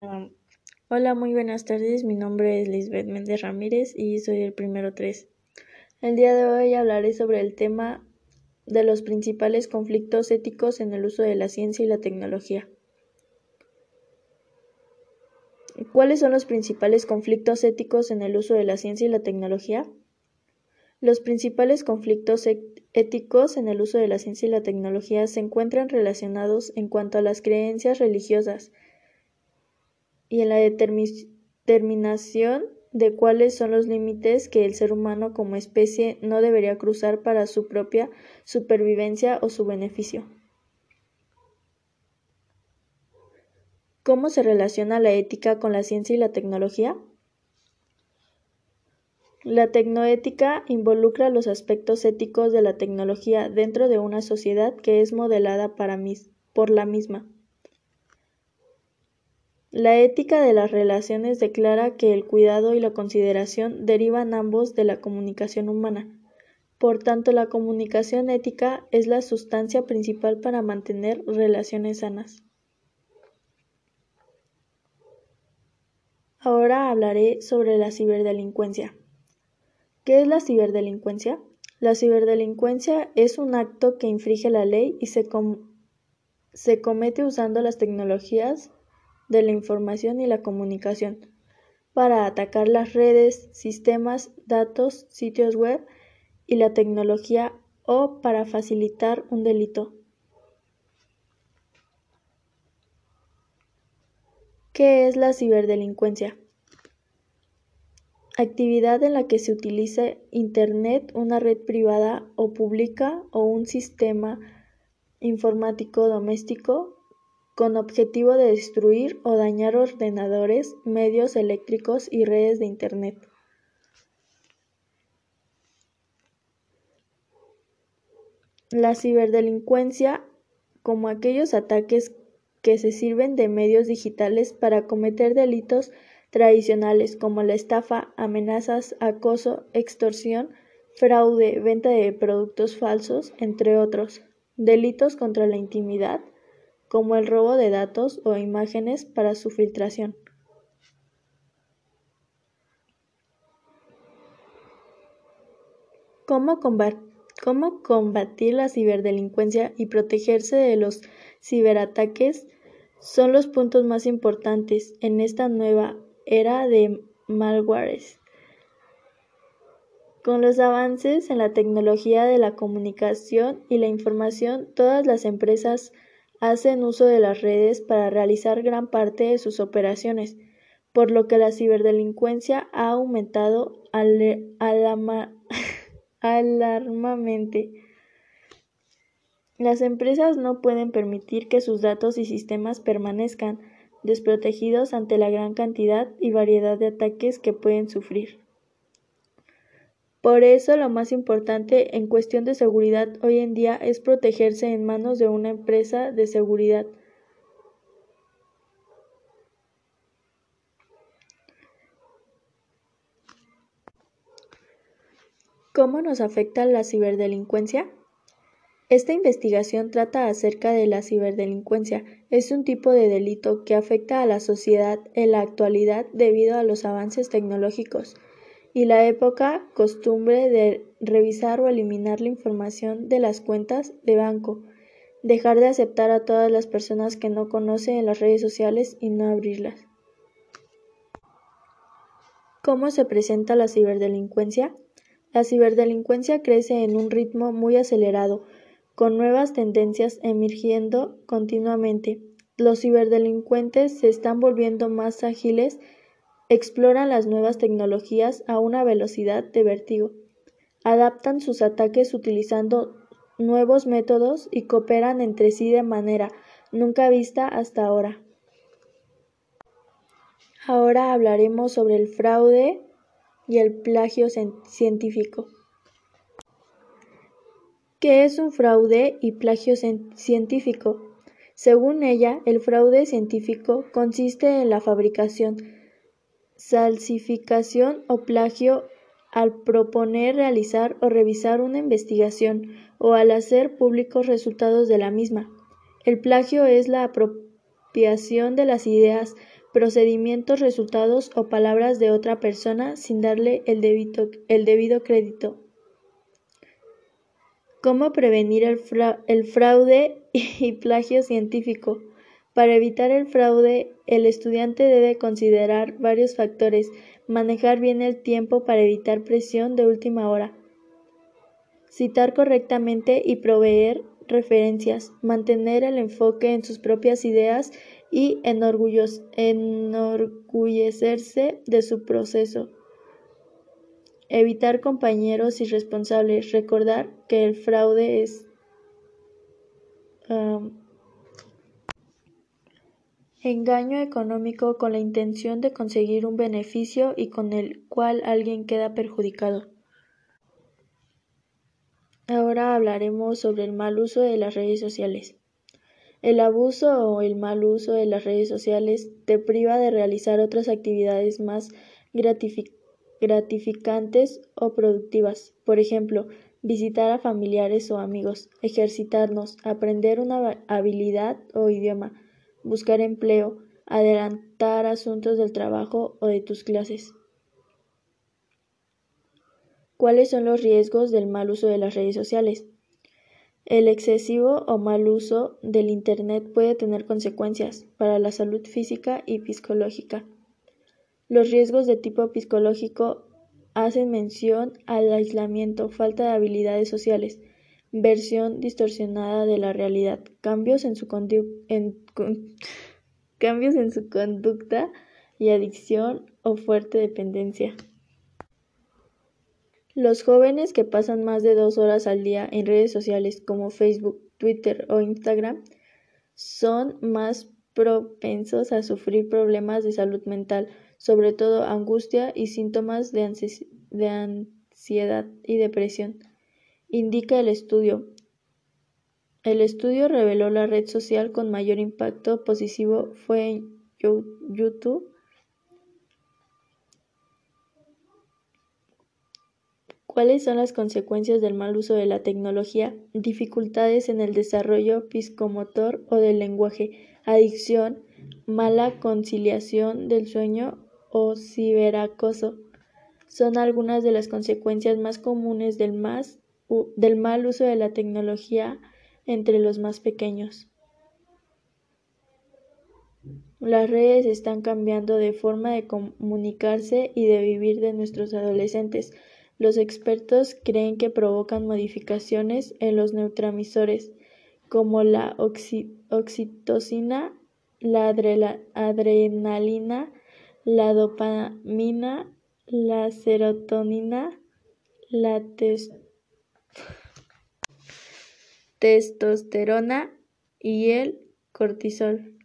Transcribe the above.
Hola, muy buenas tardes. Mi nombre es Lisbeth Méndez Ramírez y soy el primero 3. El día de hoy hablaré sobre el tema de los principales conflictos éticos en el uso de la ciencia y la tecnología. ¿Cuáles son los principales conflictos éticos en el uso de la ciencia y la tecnología? Los principales conflictos éticos en el uso de la ciencia y la tecnología se encuentran relacionados en cuanto a las creencias religiosas, y en la determinación de cuáles son los límites que el ser humano como especie no debería cruzar para su propia supervivencia o su beneficio. ¿Cómo se relaciona la ética con la ciencia y la tecnología? La tecnoética involucra los aspectos éticos de la tecnología dentro de una sociedad que es modelada por la misma. La ética de las relaciones declara que el cuidado y la consideración derivan ambos de la comunicación humana. Por tanto, la comunicación ética es la sustancia principal para mantener relaciones sanas. Ahora hablaré sobre la ciberdelincuencia. ¿Qué es la ciberdelincuencia? La ciberdelincuencia es un acto que infringe la ley y se, se comete usando las tecnologías de la información y la comunicación para atacar las redes, sistemas, datos, sitios web y la tecnología o para facilitar un delito. ¿Qué es la ciberdelincuencia? Actividad en la que se utiliza Internet, una red privada o pública o un sistema informático doméstico con objetivo de destruir o dañar ordenadores, medios eléctricos y redes de Internet. La ciberdelincuencia, como aquellos ataques que se sirven de medios digitales para cometer delitos tradicionales como la estafa, amenazas, acoso, extorsión, fraude, venta de productos falsos, entre otros, delitos contra la intimidad, como el robo de datos o imágenes para su filtración. ¿Cómo, combatir la ciberdelincuencia y protegerse de los ciberataques son los puntos más importantes en esta nueva era de malwares. Con los avances en la tecnología de la comunicación y la información, todas las empresas hacen uso de las redes para realizar gran parte de sus operaciones, por lo que la ciberdelincuencia ha aumentado alarmamente. Las empresas no pueden permitir que sus datos y sistemas permanezcan desprotegidos ante la gran cantidad y variedad de ataques que pueden sufrir. Por eso lo más importante en cuestión de seguridad hoy en día es protegerse en manos de una empresa de seguridad. ¿Cómo nos afecta la ciberdelincuencia? Esta investigación trata acerca de la ciberdelincuencia. Es un tipo de delito que afecta a la sociedad en la actualidad debido a los avances tecnológicos y la época costumbre de revisar o eliminar la información de las cuentas de banco, dejar de aceptar a todas las personas que no conocen en las redes sociales y no abrirlas. ¿Cómo se presenta la ciberdelincuencia? La ciberdelincuencia crece en un ritmo muy acelerado, con nuevas tendencias emergiendo continuamente. Los ciberdelincuentes se están volviendo más ágiles exploran las nuevas tecnologías a una velocidad de vértigo, adaptan sus ataques utilizando nuevos métodos y cooperan entre sí de manera nunca vista hasta ahora. Ahora hablaremos sobre el fraude y el plagio científico. ¿Qué es un fraude y plagio científico? Según ella, el fraude científico consiste en la fabricación salsificación o plagio al proponer realizar o revisar una investigación o al hacer públicos resultados de la misma. El plagio es la apropiación de las ideas, procedimientos, resultados o palabras de otra persona sin darle el debido, el debido crédito. ¿Cómo prevenir el, el fraude y plagio científico? Para evitar el fraude, el estudiante debe considerar varios factores, manejar bien el tiempo para evitar presión de última hora, citar correctamente y proveer referencias, mantener el enfoque en sus propias ideas y enorgullecerse de su proceso. Evitar compañeros irresponsables. Recordar que el fraude es engaño económico con la intención de conseguir un beneficio y con el cual alguien queda perjudicado. Ahora hablaremos sobre el mal uso de las redes sociales. El abuso o el mal uso de las redes sociales te priva de realizar otras actividades más gratificantes o productivas. Por ejemplo, visitar a familiares o amigos, ejercitarnos, aprender una habilidad o idioma, buscar empleo, adelantar asuntos del trabajo o de tus clases. ¿Cuáles son los riesgos del mal uso de las redes sociales? El excesivo o mal uso del Internet puede tener consecuencias para la salud física y psicológica. Los riesgos de tipo psicológico hacen mención al aislamiento, falta de habilidades sociales, versión distorsionada de la realidad, cambios en su, cambios en su conducta y adicción o fuerte dependencia. Los jóvenes que pasan más de dos horas al día en redes sociales como Facebook, Twitter o Instagram son más propensos a sufrir problemas de salud mental, sobre todo angustia y síntomas de, ansiedad y depresión, indica el estudio. El estudio reveló la red social con mayor impacto positivo fue en YouTube ¿Cuáles son las consecuencias del mal uso de la tecnología? Dificultades en el desarrollo psicomotor o del lenguaje, adicción, mala conciliación del sueño o ciberacoso. Son algunas de las consecuencias más comunes del, del mal uso de la tecnología entre los más pequeños. Las redes están cambiando de forma de comunicarse y de vivir de nuestros adolescentes. Los expertos creen que provocan modificaciones en los neurotransmisores como la oxitocina, la adrenalina, la dopamina, la serotonina, la testosterona y el cortisol.